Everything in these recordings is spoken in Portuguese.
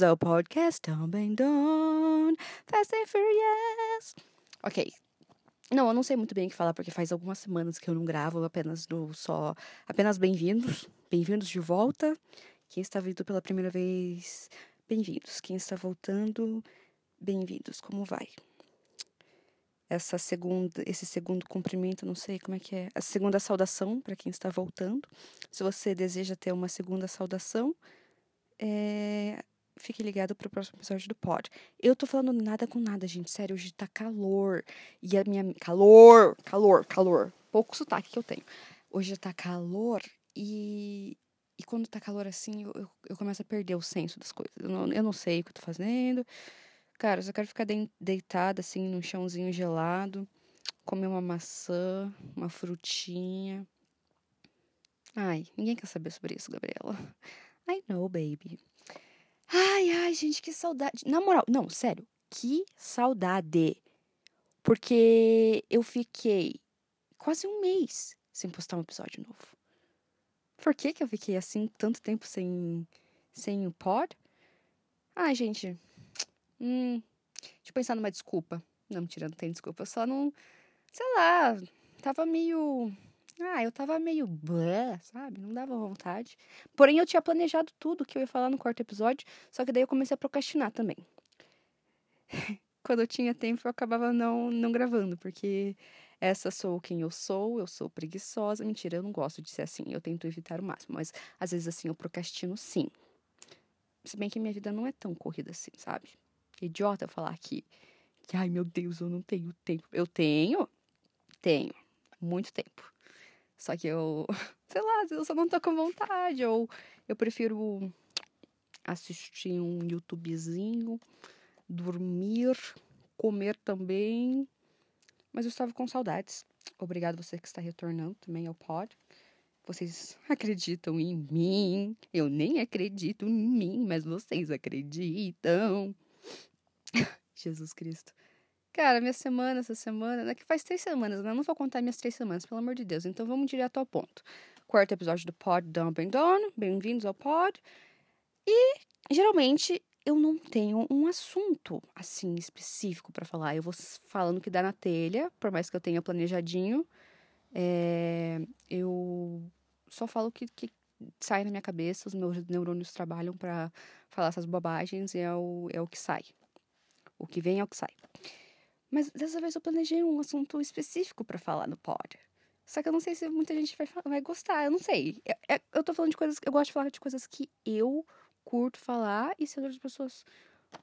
bem-vindos ao podcast Também Don Fast and Furious. Ok. Não, eu não sei muito bem o que falar, porque faz algumas semanas que eu não gravo apenas do só. Apenas bem-vindos. Bem-vindos de volta. Quem está vindo pela primeira vez, bem-vindos. Quem está voltando, bem-vindos. Como vai? Essa segunda, esse segundo cumprimento, não sei como é que é. A segunda saudação para quem está voltando. Se você deseja ter uma segunda saudação, é, fique ligado pro próximo episódio do pod. Eu tô falando nada com nada, gente. Sério, hoje tá calor. E a minha. Calor! Calor, calor. Pouco sotaque que eu tenho. Hoje tá calor e. E quando tá calor assim, eu, eu, eu começo a perder o senso das coisas. Eu não, eu não sei o que eu tô fazendo. Cara, eu só quero ficar de, deitada assim num chãozinho gelado, comer uma maçã, uma frutinha. Ai, ninguém quer saber sobre isso, Gabriela. I know, baby. Ai, ai, gente, que saudade. Na moral, não, sério, que saudade. Porque eu fiquei quase um mês sem postar um episódio novo. Por que, que eu fiquei assim tanto tempo sem, sem o pod? Ai, gente. Hum, deixa eu pensar numa desculpa. Não, mentira, não tem desculpa. Eu só não. Sei lá, tava meio ah, eu tava meio blé, sabe? Não dava vontade. Porém, eu tinha planejado tudo que eu ia falar no quarto episódio, só que daí eu comecei a procrastinar também. Quando eu tinha tempo, eu acabava não, não gravando, porque essa sou quem eu sou, eu sou preguiçosa. Mentira, eu não gosto de ser assim, eu tento evitar o máximo, mas às vezes assim eu procrastino sim. Se bem que minha vida não é tão corrida assim, sabe? Idiota falar que, que ai meu Deus, eu não tenho tempo. Eu tenho, tenho, muito tempo. Só que eu, sei lá, eu só não tô com vontade. Ou eu prefiro assistir um YouTubezinho, dormir, comer também. Mas eu estava com saudades. Obrigado você que está retornando também ao pod. Vocês acreditam em mim. Eu nem acredito em mim, mas vocês acreditam. Jesus Cristo. Cara, minha semana, essa semana, né, que faz três semanas, né? Eu não vou contar minhas três semanas, pelo amor de Deus. Então vamos direto ao ponto. Quarto episódio do Pod Dump and Down. Bem-vindos ao Pod. E geralmente eu não tenho um assunto assim específico para falar. Eu vou falando que dá na telha, por mais que eu tenha planejadinho. É, eu só falo que, que sai na minha cabeça, os meus neurônios trabalham para falar essas bobagens e é o, é o que sai. O que vem é o que sai. Mas dessa vez eu planejei um assunto específico para falar no pod. Só que eu não sei se muita gente vai, vai gostar, eu não sei. Eu, é, eu tô falando de coisas. Eu gosto de falar de coisas que eu curto falar e se outras pessoas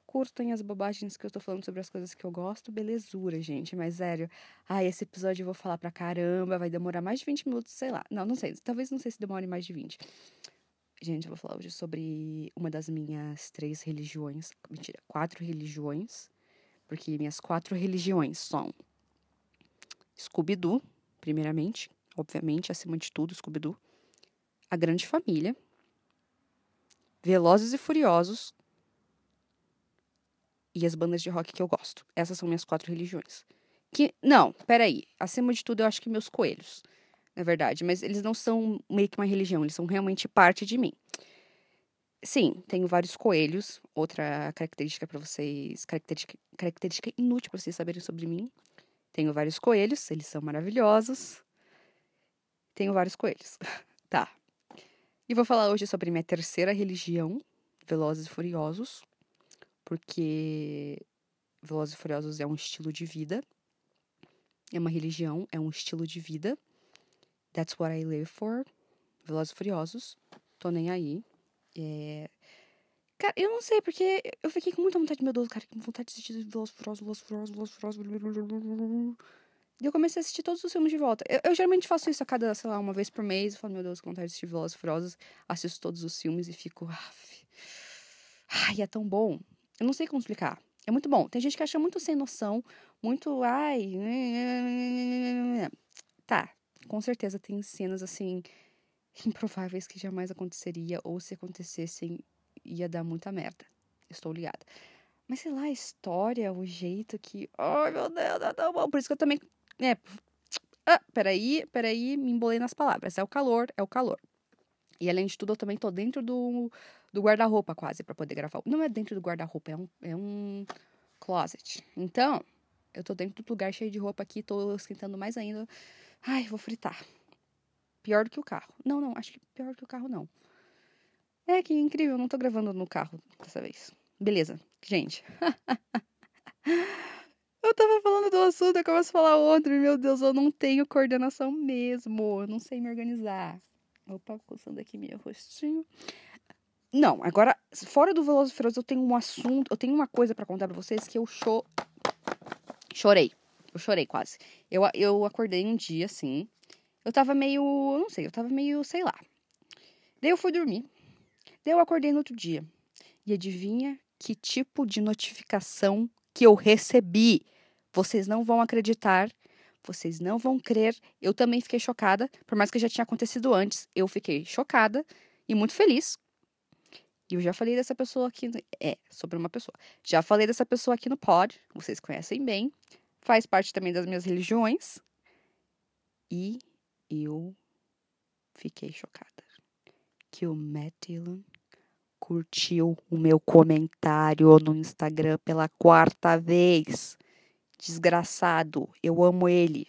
curtem as bobagens que eu tô falando sobre as coisas que eu gosto, belezura, gente. Mas sério, ai, esse episódio eu vou falar pra caramba, vai demorar mais de 20 minutos, sei lá. Não, não sei. Talvez não sei se demore mais de 20. Gente, eu vou falar hoje sobre uma das minhas três religiões. Mentira, quatro religiões porque minhas quatro religiões são Scooby-Doo, primeiramente, obviamente, acima de tudo, Scooby-Doo. A Grande Família. Velozes e Furiosos. E as bandas de rock que eu gosto. Essas são minhas quatro religiões. Que, não, peraí. Acima de tudo, eu acho que meus coelhos. Na verdade. Mas eles não são meio que uma religião. Eles são realmente parte de mim. Sim, tenho vários coelhos. Outra característica para vocês, característica, característica inútil para vocês saberem sobre mim. Tenho vários coelhos, eles são maravilhosos. Tenho vários coelhos. tá. E vou falar hoje sobre minha terceira religião, Velozes e Furiosos, porque Velozes e Furiosos é um estilo de vida. É uma religião, é um estilo de vida. That's what I live for. Velozes e Furiosos. Tô nem aí. É... Cara, eu não sei, porque eu fiquei com muita vontade, meu Deus, cara, com vontade de assistir Velozes Furiosos, Velozes Furiosos, Velozes Furiosos. E eu comecei a assistir todos os filmes de volta. Eu, eu, geralmente faço isso a cada, sei lá, uma vez por mês. Eu falo, meu Deus, com vontade de assistir Velozes Furiosos. Assisto todos os filmes e fico... Ai, é tão bom. Eu não sei como explicar. É muito bom. Tem gente que acha muito sem noção, muito... Ai... Tá, com certeza tem cenas, assim improváveis que jamais aconteceria, ou se acontecessem, ia dar muita merda. Estou ligada. Mas sei lá, a história, o jeito que. Ai, meu Deus, é tão bom. Por isso que eu também. É. Ah, peraí, peraí, me embolei nas palavras. É o calor, é o calor. E além de tudo, eu também tô dentro do, do guarda-roupa quase para poder gravar. Não é dentro do guarda-roupa, é um, é um closet. Então, eu tô dentro do lugar cheio de roupa aqui, tô esquentando mais ainda. Ai, vou fritar. Pior do que o carro. Não, não, acho que pior do que o carro não. É que incrível, não tô gravando no carro dessa vez. Beleza, gente. eu tava falando do assunto, eu começo a falar outro. Meu Deus, eu não tenho coordenação mesmo. Eu não sei me organizar. Opa, coçando aqui meu rostinho. Não, agora, fora do Veloso Feroz, eu tenho um assunto, eu tenho uma coisa para contar pra vocês que eu cho... chorei. Eu chorei quase. Eu, eu acordei um dia, assim. Eu tava meio. Eu não sei, eu tava meio, sei lá. Daí eu fui dormir. Daí eu acordei no outro dia. E adivinha que tipo de notificação que eu recebi? Vocês não vão acreditar. Vocês não vão crer. Eu também fiquei chocada. Por mais que já tinha acontecido antes, eu fiquei chocada e muito feliz. E eu já falei dessa pessoa aqui. É, sobre uma pessoa. Já falei dessa pessoa aqui no pod. Vocês conhecem bem. Faz parte também das minhas religiões. E eu fiquei chocada. Que o Matt Dillon curtiu o meu comentário no Instagram pela quarta vez. Desgraçado, eu amo ele.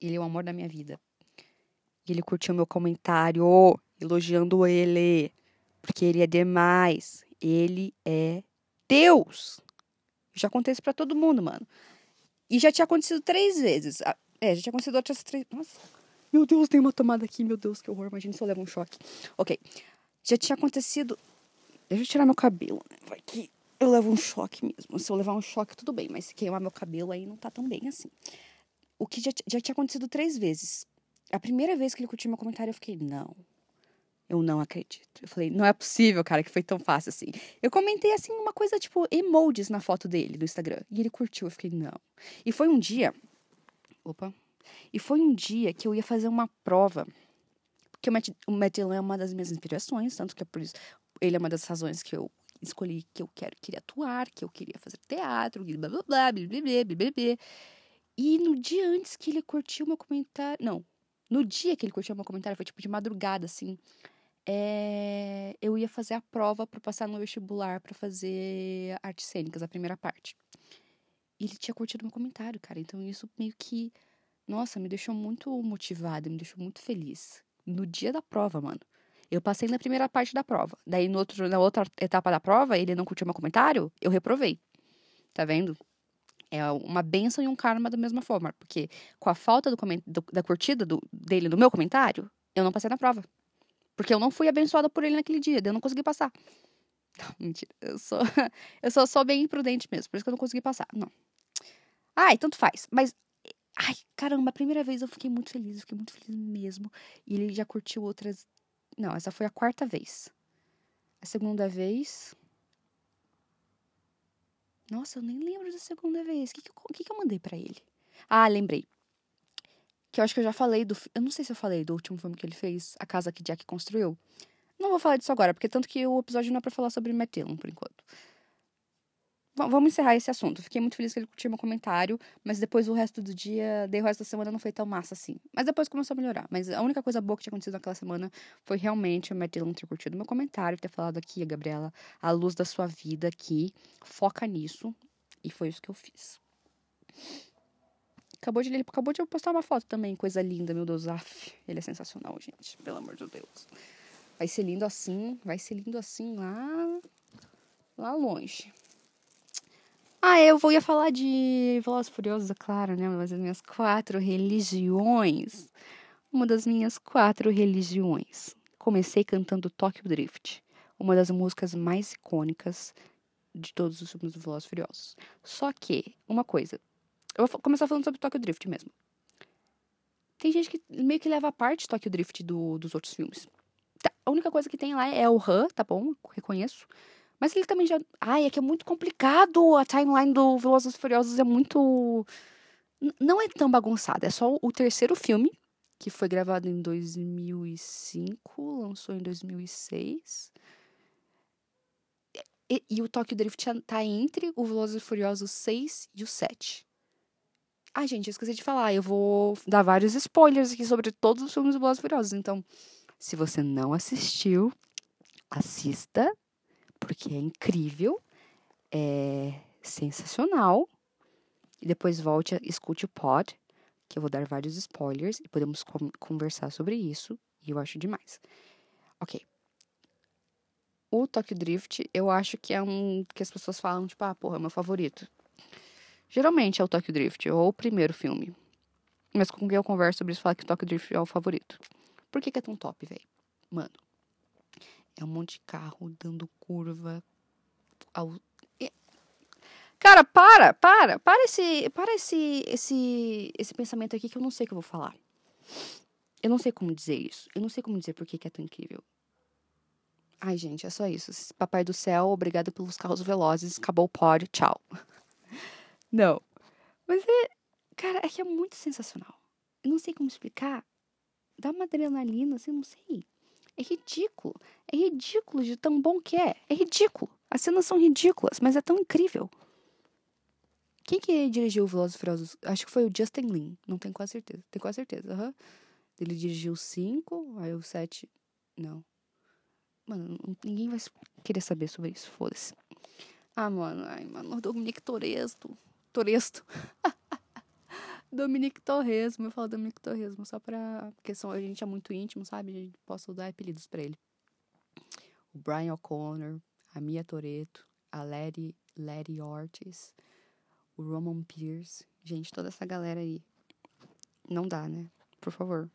Ele é o amor da minha vida. Ele curtiu meu comentário, elogiando ele, porque ele é demais. Ele é Deus. Já contei isso pra todo mundo, mano. E já tinha acontecido três vezes. Ah, é, já tinha acontecido outras três. Nossa. Meu Deus, tem uma tomada aqui, meu Deus, que horror. Imagina se eu levo um choque. Ok. Já tinha acontecido. Deixa eu tirar meu cabelo, né? Vai que eu levo um choque mesmo. Se eu levar um choque, tudo bem, mas se queimar meu cabelo aí não tá tão bem assim. O que já, já tinha acontecido três vezes. A primeira vez que ele curtiu meu comentário, eu fiquei, não. Eu não acredito. Eu falei, não é possível, cara, que foi tão fácil assim. Eu comentei, assim, uma coisa tipo emojis na foto dele, do Instagram. E ele curtiu. Eu fiquei, não. E foi um dia. Opa. E foi um dia que eu ia fazer uma prova. Porque o Matt, o Matt Dillon é uma das minhas inspirações, tanto que é por isso. Ele é uma das razões que eu escolhi que eu quero, queria atuar, que eu queria fazer teatro, blá blá blá, blá blá blá, blá, blá, blá. E no dia antes que ele curtiu meu comentário. Não. No dia que ele curtiu meu comentário, foi tipo de madrugada, assim. É, eu ia fazer a prova para passar no vestibular para fazer artes cênicas, a primeira parte. E ele tinha curtido meu comentário, cara. Então isso meio que, nossa, me deixou muito motivada, me deixou muito feliz. No dia da prova, mano. Eu passei na primeira parte da prova. Daí, no outro, na outra etapa da prova, ele não curtiu meu comentário, eu reprovei. Tá vendo? É uma benção e um karma da mesma forma. Porque com a falta do, do da curtida do, dele no meu comentário, eu não passei na prova. Porque eu não fui abençoada por ele naquele dia, eu não consegui passar. Não, mentira. Eu sou, eu sou, bem imprudente mesmo, por isso que eu não consegui passar. Não. Ai, tanto faz. Mas Ai, caramba, a primeira vez eu fiquei muito feliz, eu fiquei muito feliz mesmo. E ele já curtiu outras não, essa foi a quarta vez. A segunda vez. Nossa, eu nem lembro da segunda vez. O que, que, eu, que, que eu mandei para ele? Ah, lembrei. Que eu acho que eu já falei do. Eu não sei se eu falei do último filme que ele fez, A Casa que Jack Construiu. Não vou falar disso agora, porque tanto que o episódio não é pra falar sobre Matt Dillon, por enquanto vamos encerrar esse assunto. Fiquei muito feliz que ele curtiu meu comentário, mas depois o resto do dia, dei o resto da semana não foi tão massa assim. Mas depois começou a melhorar. Mas a única coisa boa que tinha acontecido naquela semana foi realmente o Matt Dillon ter curtido meu comentário, ter falado aqui, Gabriela, a luz da sua vida aqui, foca nisso. E foi isso que eu fiz. Acabou de, ele acabou de postar uma foto também, coisa linda, meu Deus. Af, ele é sensacional, gente. Pelo amor de Deus. Vai ser lindo assim, vai ser lindo assim lá, lá longe. Ah, eu vou ia falar de Velozes Furiosos, é claro, né? Mas as minhas quatro religiões. Uma das minhas quatro religiões. Comecei cantando Tokyo Drift, uma das músicas mais icônicas de todos os filmes do Velozes Furiosos. Só que, uma coisa. Eu vou começar falando sobre Tokyo Drift mesmo. Tem gente que meio que leva a parte Tokyo Drift do, dos outros filmes. Tá, a única coisa que tem lá é o Han, tá bom? Reconheço. Mas ele também já. Ai, é que é muito complicado. A timeline do Velozes e Furiosos é muito. Não é tão bagunçada. É só o terceiro filme, que foi gravado em 2005, lançou em 2006. E, e o Tokyo Drift tá entre o Velozes e Furiosos 6 e o 7. Ah, gente, eu esqueci de falar. Eu vou dar vários spoilers aqui sobre todos os filmes do Velozes e Furiosos. Então, Se você não assistiu, assista, porque é incrível, é sensacional. E depois volte, escute o pod, que eu vou dar vários spoilers e podemos conversar sobre isso. E eu acho demais. Ok. O Tokyo Drift, eu acho que é um que as pessoas falam, tipo, ah, porra, é meu favorito. Geralmente é o Tokyo Drift, ou o primeiro filme. Mas com quem eu converso sobre isso, fala que o Tokyo Drift é o favorito. Por que, que é tão top, velho? Mano, é um monte de carro dando curva. Ao... Cara, para, para, para esse, para esse, esse, esse pensamento aqui que eu não sei o que eu vou falar. Eu não sei como dizer isso. Eu não sei como dizer por que, que é tão incrível. Ai, gente, é só isso. Papai do céu, obrigado pelos carros velozes. Acabou o pod, tchau. Não. Mas é. Cara, é que é muito sensacional. Eu não sei como explicar. Dá uma adrenalina, assim, não sei. É ridículo. É ridículo de tão bom que é. É ridículo. As cenas são ridículas, mas é tão incrível. Quem que dirigiu o Velozes e Furiosos? Acho que foi o Justin Lin. Não tenho quase certeza. Tenho quase certeza. Uhum. Ele dirigiu o 5, aí o 7... Não. Mano, ninguém vai querer saber sobre isso. Foda-se. Ah, mano. Ai, mano. Dominique Toresto. Toresto. Dominique Torresmo. Eu falo Dominique Torresmo só pra. Porque são, a gente é muito íntimo, sabe? Posso dar apelidos pra ele. O Brian O'Connor, a Mia Toreto, a Letty, Letty Ortiz, o Roman Pierce. Gente, toda essa galera aí. Não dá, né? Por favor.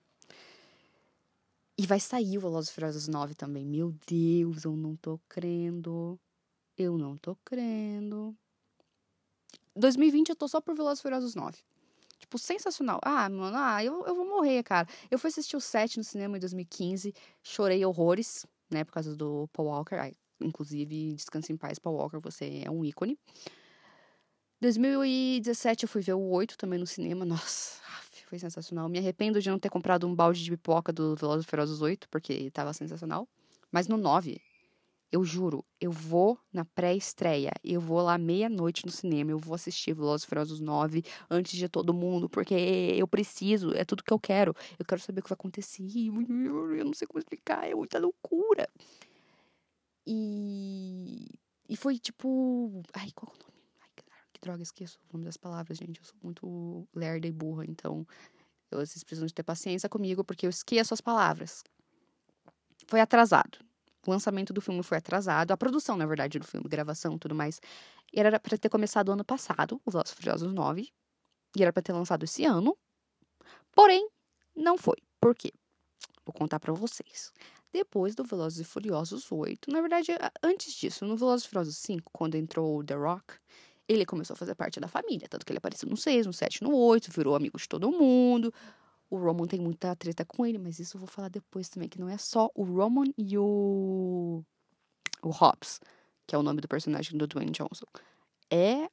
E vai sair o Velozes Furiosos 9 também. Meu Deus, eu não tô crendo. Eu não tô crendo. 2020 eu tô só por Velozes Furiosos 9. Tipo, sensacional. Ah, mano, ah, eu, eu vou morrer, cara. Eu fui assistir o 7 no cinema em 2015, chorei horrores, né, por causa do Paul Walker. Inclusive, descanse em paz, Paul Walker, você é um ícone. 2017 eu fui ver o 8 também no cinema. Nossa, foi sensacional. Me arrependo de não ter comprado um balde de pipoca do Velozes Ferozes 8, porque tava sensacional. Mas no 9, eu juro, eu vou na pré-estreia, eu vou lá meia-noite no cinema, eu vou assistir Velozes Ferozes 9 antes de todo mundo, porque eu preciso, é tudo que eu quero. Eu quero saber o que vai acontecer. Eu não sei como explicar, é muita loucura. E e foi tipo, ai, qual é o nome? droga, esqueço o nome das palavras, gente. Eu sou muito lerda e burra, então vocês precisam de ter paciência comigo, porque eu esqueço as palavras. Foi atrasado. O lançamento do filme foi atrasado. A produção, na verdade, do filme, gravação tudo mais. Era para ter começado ano passado, o Velozes Furiosos 9. E era para ter lançado esse ano. Porém, não foi. Por quê? Vou contar para vocês. Depois do Velozes e Furiosos 8, na verdade, antes disso, no Velozes e Furiosos 5, quando entrou o The Rock, ele começou a fazer parte da família, tanto que ele apareceu no 6, no 7, no 8, virou amigo de todo mundo. O Roman tem muita treta com ele, mas isso eu vou falar depois também, que não é só o Roman e o o Hobbs, que é o nome do personagem do Dwayne Johnson. É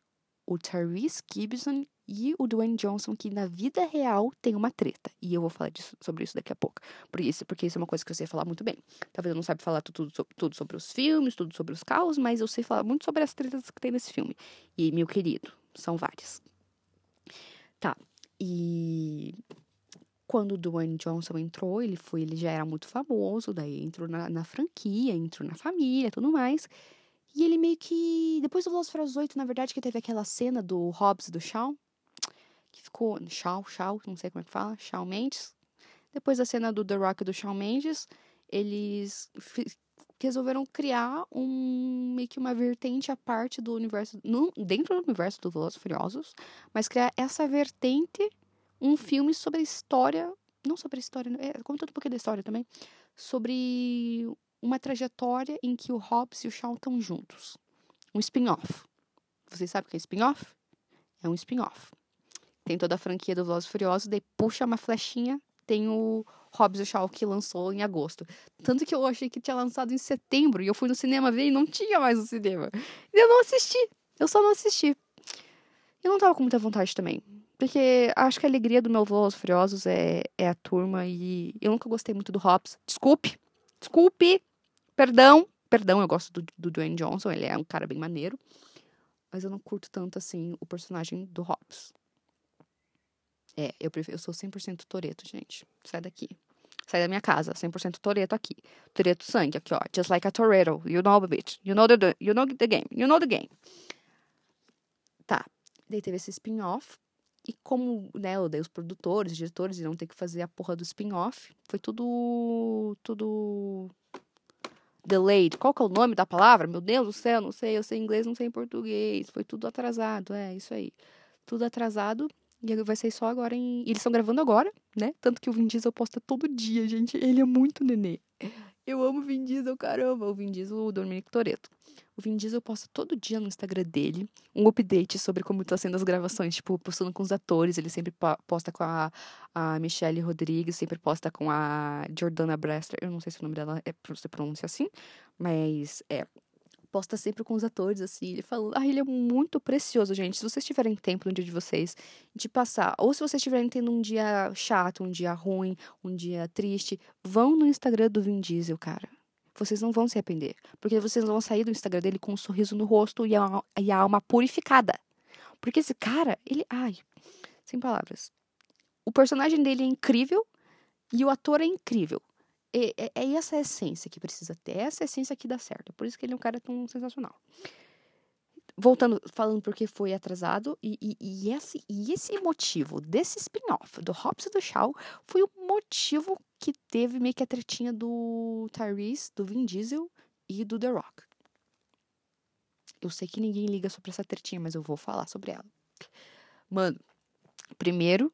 o Tyrese Gibson e o Dwayne Johnson, que na vida real tem uma treta. E eu vou falar disso, sobre isso daqui a pouco. Por isso, porque isso é uma coisa que eu sei falar muito bem. Talvez eu não saiba falar tudo, tudo sobre os filmes, tudo sobre os carros, mas eu sei falar muito sobre as tretas que tem nesse filme. E, meu querido, são várias. Tá. E quando o Dwayne Johnson entrou, ele foi, ele já era muito famoso, daí entrou na, na franquia, entrou na família, tudo mais. E ele meio que. Depois do Furiosos 8, na verdade, que teve aquela cena do Hobbs do Shawn, que ficou. Shaw, Shaw, não sei como é que fala, Shawn Mendes. Depois da cena do The Rock e do Shawn Mendes, eles resolveram criar um meio que uma vertente à parte do universo, no, dentro do universo do Velozes Furiosos, mas criar essa vertente, um filme sobre a história, não sobre a história, é, conta um pouquinho da história também, sobre uma trajetória em que o Hobbs e o Shaw estão juntos. Um spin-off. Vocês sabem o que é spin-off? É um spin-off. Tem toda a franquia do Velozes Furiosos, daí puxa uma flechinha, tem o Hobbs e o Shaw que lançou em agosto. Tanto que eu achei que tinha lançado em setembro e eu fui no cinema ver e não tinha mais no cinema. E eu não assisti. Eu só não assisti. Eu não tava com muita vontade também. Porque acho que a alegria do meu Velozes Furiosos é, é a turma e eu nunca gostei muito do Hobbs. Desculpe. Desculpe. Perdão, perdão, eu gosto do, do Dwayne Johnson, ele é um cara bem maneiro. Mas eu não curto tanto, assim, o personagem do Hobbs. É, eu, prefiro, eu sou 100% Toreto, gente. Sai daqui. Sai da minha casa, 100% Toreto aqui. Toreto sangue, aqui, ó. Just like a Toretto. You know the bitch. You know the, you know the game. You know the game. Tá. Daí teve esse spin-off. E como, né, eu dei os produtores, os diretores, e não ter que fazer a porra do spin-off, foi tudo. tudo. delayed. Qual que é o nome da palavra? Meu Deus do céu, não sei, eu sei inglês, não sei português. Foi tudo atrasado, é, isso aí. Tudo atrasado. E vai ser só agora em. Eles estão gravando agora, né? Tanto que o Vin Diesel posta todo dia, gente. Ele é muito nenê. Eu amo o Vin Diesel, caramba. O Vin Diesel, o Dominic Toretto. O Vin Diesel posta todo dia no Instagram dele um update sobre como tá sendo as gravações, tipo, postando com os atores. Ele sempre posta com a, a Michelle Rodrigues, sempre posta com a Jordana Brester. Eu não sei se o nome dela é, se pronuncia assim, mas é posta sempre com os atores, assim. Ele fala, ah, ele é muito precioso, gente. Se vocês tiverem tempo no dia de vocês, de passar, ou se vocês estiverem tendo um dia chato, um dia ruim, um dia triste, vão no Instagram do Vin Diesel, cara. Vocês não vão se arrepender. Porque vocês vão sair do Instagram dele com um sorriso no rosto e a, e a alma purificada. Porque esse cara, ele. Ai, sem palavras. O personagem dele é incrível e o ator é incrível. É, é, essa essência que precisa ter. É essa essência que dá certo. Por isso que ele é um cara tão sensacional. Voltando, falando porque foi atrasado, e, e, e, esse, e esse motivo desse spin-off do Hobbs e do Shaw foi o motivo que teve meio que a tretinha do Tyrese, do Vin Diesel e do The Rock. Eu sei que ninguém liga sobre essa tretinha, mas eu vou falar sobre ela. Mano, primeiro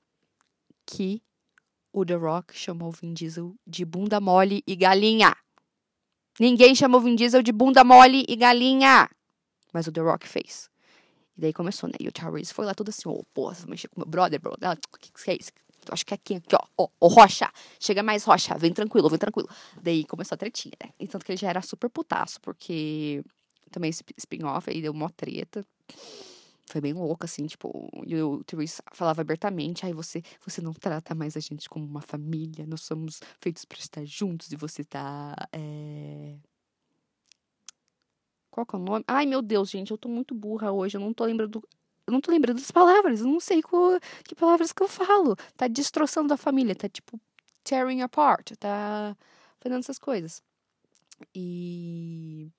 que o The Rock chamou Vin Diesel de bunda mole e galinha. Ninguém chamou Vin Diesel de bunda mole e galinha. Mas o The Rock fez. E daí começou, né? E o Tyrese foi lá todo assim, ô, oh, porra, você mexer com meu brother, bro. O que, que é isso? Eu acho que é aqui, aqui, ó. Ó, oh, Rocha. Chega mais, Rocha. Vem tranquilo, vem tranquilo. Daí começou a tretinha, né? E tanto que ele já era super putaço, porque também esse spin-off aí deu uma treta foi bem louco, assim, tipo, e o Therese falava abertamente, aí você, você não trata mais a gente como uma família, nós somos feitos para estar juntos e você tá, é... Qual que é o nome? Ai, meu Deus, gente, eu tô muito burra hoje, eu não tô lembrando, eu não tô lembrando das palavras, eu não sei qual, que palavras que eu falo. Tá destroçando a família, tá, tipo, tearing apart, tá fazendo essas coisas. E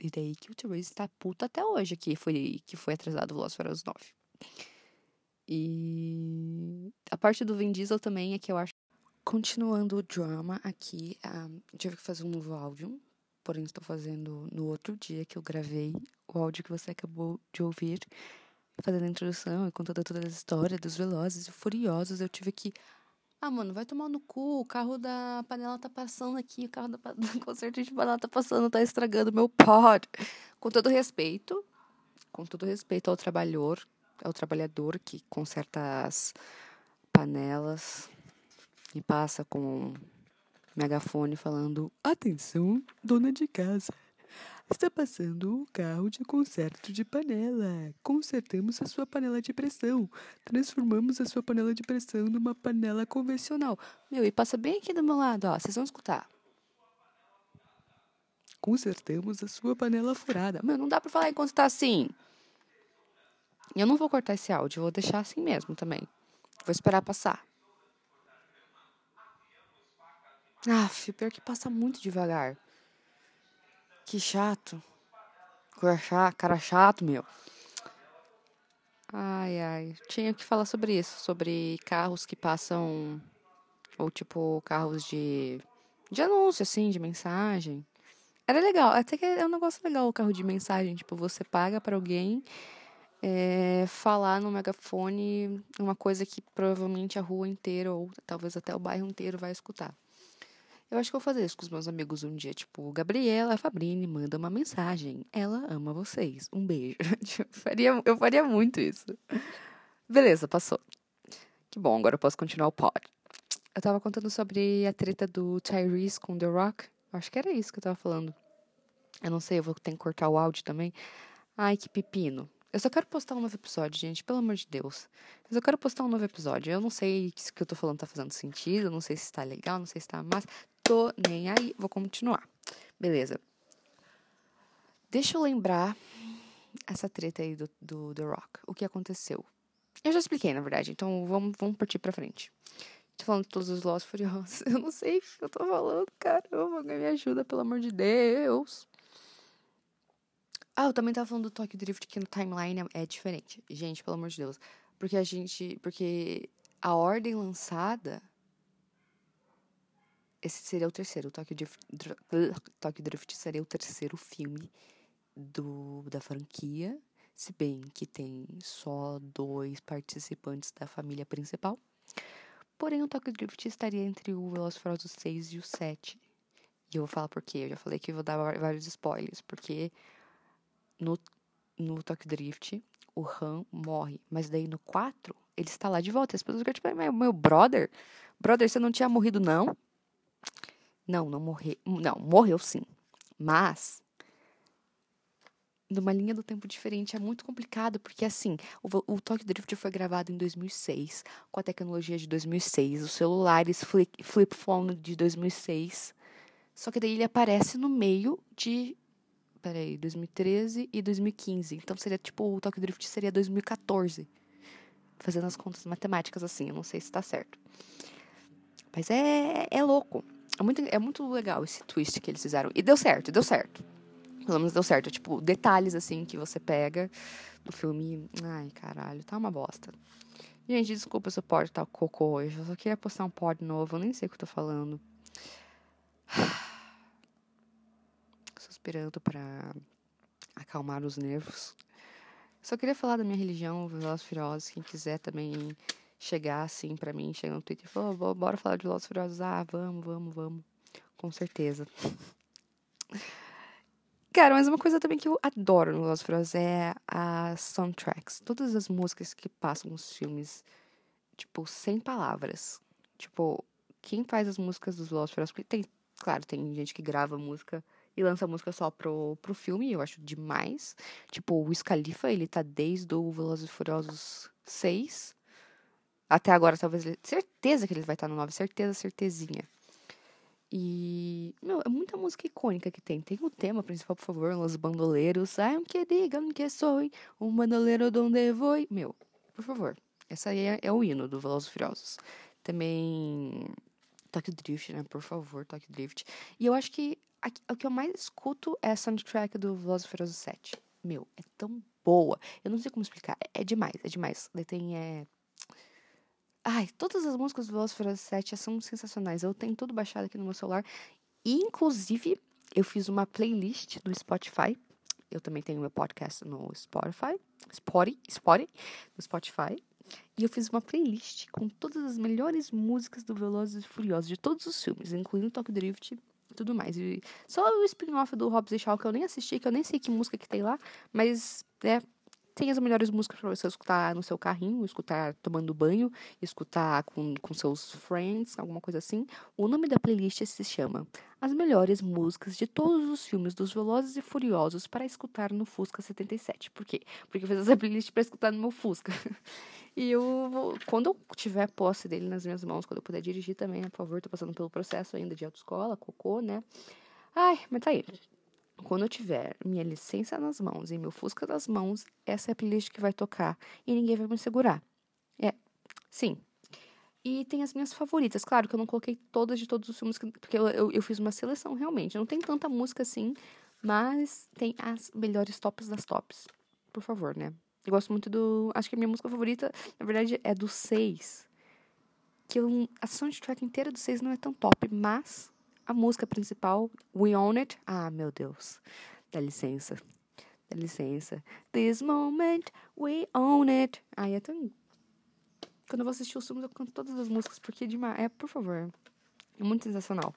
e daí que o Therese tá puto até hoje que foi, que foi atrasado o Furiosos 9. E a parte do Vin Diesel também é que eu acho... Continuando o drama aqui, um, tive que fazer um novo áudio, porém estou fazendo no outro dia que eu gravei o áudio que você acabou de ouvir, fazendo a introdução e contando toda a história dos Velozes e Furiosos. Eu tive que ah, mano, vai tomar no cu, o carro da panela tá passando aqui, o carro da conserto de panela tá passando, tá estragando meu pod. Com todo respeito, com todo respeito ao trabalhador, ao trabalhador que conserta as panelas e passa com um megafone falando: "Atenção, dona de casa. Está passando o carro de conserto de panela. Consertamos a sua panela de pressão. Transformamos a sua panela de pressão numa panela convencional. Meu, e passa bem aqui do meu lado, ó. Vocês vão escutar. Consertamos a sua panela furada. Meu, não dá pra falar enquanto tá assim. Eu não vou cortar esse áudio, vou deixar assim mesmo também. Vou esperar passar. Ah, pior que passa muito devagar. Que chato. Cara chato, meu. Ai, ai. Tinha que falar sobre isso. Sobre carros que passam. Ou tipo, carros de. De anúncio, assim, de mensagem. Era legal. Até que é um negócio legal o carro de mensagem. Tipo, você paga para alguém é, falar no megafone uma coisa que provavelmente a rua inteira, ou talvez até o bairro inteiro vai escutar. Eu acho que vou fazer isso com os meus amigos um dia. Tipo, Gabriela Fabrini manda uma mensagem. Ela ama vocês. Um beijo. eu, faria, eu faria muito isso. Beleza, passou. Que bom, agora eu posso continuar o pod. Eu tava contando sobre a treta do Tyrese com The Rock. Eu acho que era isso que eu tava falando. Eu não sei, eu vou ter que cortar o áudio também. Ai, que pepino. Eu só quero postar um novo episódio, gente, pelo amor de Deus. Eu quero postar um novo episódio. Eu não sei se o que eu tô falando tá fazendo sentido, não sei se tá legal, não sei se tá massa. Tô nem aí, vou continuar. Beleza. Deixa eu lembrar essa treta aí do, do The Rock. O que aconteceu? Eu já expliquei, na verdade, então vamos, vamos partir pra frente. Tô falando de todos os Lost Furiosos. Eu não sei o que eu tô falando, caramba. Me ajuda, pelo amor de Deus. Ah, eu também tava falando do Tokyo Drift, que no timeline é diferente. Gente, pelo amor de Deus. Porque a gente. Porque a ordem lançada. Esse seria o terceiro. Tokyo Drift, Tokyo Drift seria o terceiro filme do, da franquia. Se bem que tem só dois participantes da família principal. Porém, o Tokyo Drift estaria entre o Velozes Furiosos 6 e o 7. E eu vou falar por quê. Eu já falei que eu vou dar vários spoilers. Porque no, no Tokyo Drift, o Han morre. Mas daí no 4, ele está lá de volta. As pessoas ficam tipo, meu brother? Brother, você não tinha morrido, não? Não, não morreu. Não, morreu sim. Mas numa linha do tempo diferente é muito complicado, porque assim, o, o Tokyo Drift foi gravado em 2006, com a tecnologia de 2006, os celulares flip, phone de 2006. Só que daí ele aparece no meio de peraí, 2013 e 2015. Então seria tipo, o Tokyo Drift seria 2014. Fazendo as contas matemáticas assim, eu não sei se tá certo. Mas é, é louco. É muito, é muito legal esse twist que eles fizeram. E deu certo, deu certo. Pelo menos deu certo. Tipo, detalhes assim que você pega do filme. Ai, caralho, tá uma bosta. Gente, desculpa se o pod tá cocô hoje. Eu só queria postar um pod novo. Eu nem sei o que eu tô falando. Suspirando pra acalmar os nervos. Só queria falar da minha religião, Velozes Furiosos. Quem quiser também chegar assim para mim, chegar no Twitter e falar, oh, bora falar de Velozes Furiosos. Ah, vamos, vamos, vamos. Com certeza. Cara, mas uma coisa também que eu adoro no Velozes Furiosos é as soundtracks. Todas as músicas que passam nos filmes, tipo, sem palavras. Tipo, quem faz as músicas dos Velozes Furiosos? Porque tem, claro, tem gente que grava música e lança música só pro, pro filme, eu acho demais. Tipo, o Scalifa, ele tá desde o Velozes Furiosos 6 até agora, talvez. Certeza que ele vai estar no 9, certeza, certezinha. E, meu, é muita música icônica que tem. Tem o tema principal, por favor, Los Bandoleiros. Ai, que digam que sou um bandoleiro donde vou. Meu, por favor. Essa aí é, é o hino do Velozes Furiosos. Também Tokyo Drift, né? Por favor, Tokyo Drift. E eu acho que o que eu mais escuto é a soundtrack do Velozes Furiosos 7. Meu, é tão boa. Eu não sei como explicar. É, é demais, é demais. Daí tem é, Ai, todas as músicas do Furiosos 7 são sensacionais. Eu tenho tudo baixado aqui no meu celular. E, inclusive, eu fiz uma playlist do Spotify. Eu também tenho meu podcast no Spotify. Spotify, Spotify, no Spotify. E eu fiz uma playlist com todas as melhores músicas do Velozes e Furiosos, de todos os filmes, incluindo Tokyo Drift e tudo mais. E só o spin-off do Hobbs e Shaw, que eu nem assisti, que eu nem sei que música que tem lá, mas é tem as melhores músicas para você escutar no seu carrinho, escutar tomando banho, escutar com, com seus friends, alguma coisa assim. O nome da playlist se chama As Melhores Músicas de Todos os Filmes dos Velozes e Furiosos para escutar no Fusca 77. Por quê? Porque eu fiz essa playlist para escutar no meu Fusca. e eu vou, quando eu tiver posse dele nas minhas mãos, quando eu puder dirigir também, por favor, tô passando pelo processo ainda de autoescola, cocô, né? Ai, mas tá aí. Quando eu tiver minha licença nas mãos e meu Fusca nas mãos, essa é a playlist que vai tocar e ninguém vai me segurar. É, sim. E tem as minhas favoritas. Claro que eu não coloquei todas de todos os filmes, porque eu, eu, eu fiz uma seleção realmente. Não tem tanta música assim, mas tem as melhores tops das tops. Por favor, né? Eu gosto muito do. Acho que a minha música favorita, na verdade, é do 6. Que eu, a soundtrack inteira do 6 não é tão top, mas a música principal, We Own It. Ah, meu Deus. Dá licença. Dá licença. This moment, we own it. Ai, é tão. Quando eu vou assistir os filmes, eu canto todas as músicas, porque é demais. É, por favor. É muito sensacional.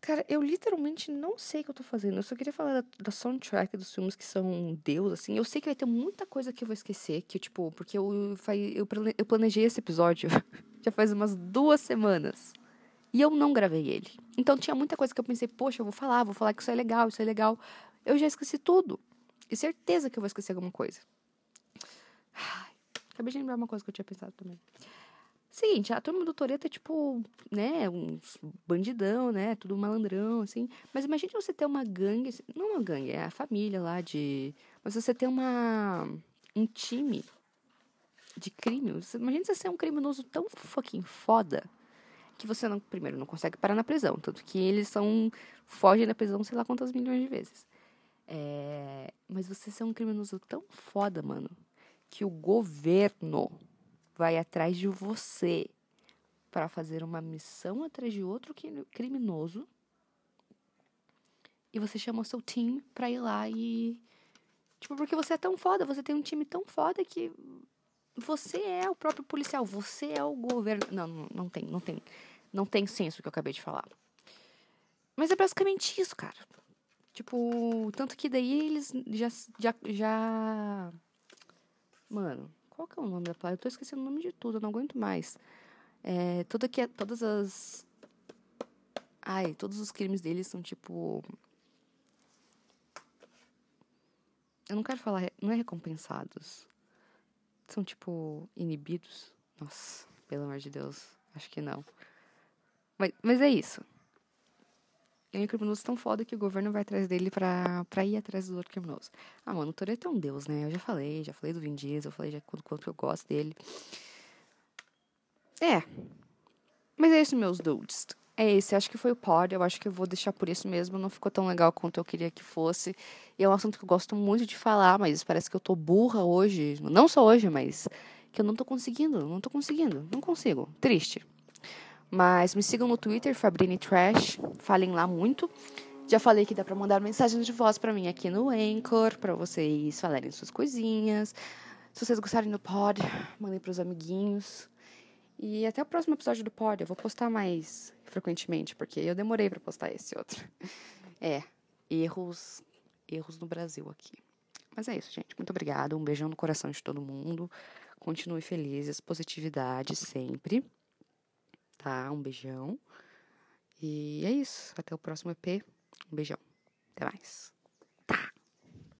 Cara, eu literalmente não sei o que eu tô fazendo. Eu só queria falar da, da soundtrack dos filmes que são Deus, assim. Eu sei que vai ter muita coisa que eu vou esquecer, que, tipo, porque eu, eu, eu planejei esse episódio já faz umas duas semanas. E eu não gravei ele. Então tinha muita coisa que eu pensei, poxa, eu vou falar, vou falar que isso é legal, isso é legal. Eu já esqueci tudo. E certeza que eu vou esquecer alguma coisa. Ai, acabei de lembrar uma coisa que eu tinha pensado também. Seguinte, a turma do Toreto é tipo, né, uns bandidão, né, tudo malandrão, assim. Mas imagine você ter uma gangue, assim, não uma gangue, é a família lá de... Mas você ter uma... um time de crime. Imagina você ser um criminoso tão fucking foda que você não, primeiro, não consegue parar na prisão. Tanto que eles são. fogem da prisão sei lá quantas milhões de vezes. É, mas você ser um criminoso tão foda, mano, que o governo vai atrás de você para fazer uma missão atrás de outro criminoso e você chama o seu time pra ir lá e. Tipo, porque você é tão foda, você tem um time tão foda que você é o próprio policial, você é o governo. Não, não, não tem, não tem. Não tem senso o que eu acabei de falar. Mas é basicamente isso, cara. Tipo, tanto que daí eles já. já, já... Mano, qual que é o nome da placa? Eu tô esquecendo o nome de tudo, eu não aguento mais. É, toda que, todas as. Ai, todos os crimes deles são tipo. Eu não quero falar. Não é recompensados. São tipo. inibidos. Nossa, pelo amor de Deus. Acho que não. Mas, mas é isso. Ele é um criminoso tão foda que o governo vai atrás dele pra, pra ir atrás do outro criminoso. Ah, mano, o Toreto é um deus, né? Eu já falei, já falei do Vin Diesel, eu falei já quanto, quanto eu gosto dele. É. Mas é isso, meus dudes. É esse, acho que foi o pod. Eu acho que eu vou deixar por isso mesmo. Não ficou tão legal quanto eu queria que fosse. E é um assunto que eu gosto muito de falar, mas parece que eu tô burra hoje. Não só hoje, mas que eu não tô conseguindo. Não tô conseguindo. Não consigo. Triste. Mas me sigam no Twitter, Fabrini Trash. Falem lá muito. Já falei que dá pra mandar mensagens de voz para mim aqui no Anchor, para vocês falarem suas coisinhas. Se vocês gostarem do pod, mandem pros amiguinhos. E até o próximo episódio do Pod. Eu vou postar mais frequentemente, porque eu demorei para postar esse outro. É, erros, erros no Brasil aqui. Mas é isso, gente. Muito obrigada. Um beijão no coração de todo mundo. Continue felizes, positividade sempre. Tá? Um beijão. E é isso. Até o próximo EP. Um beijão. Até mais.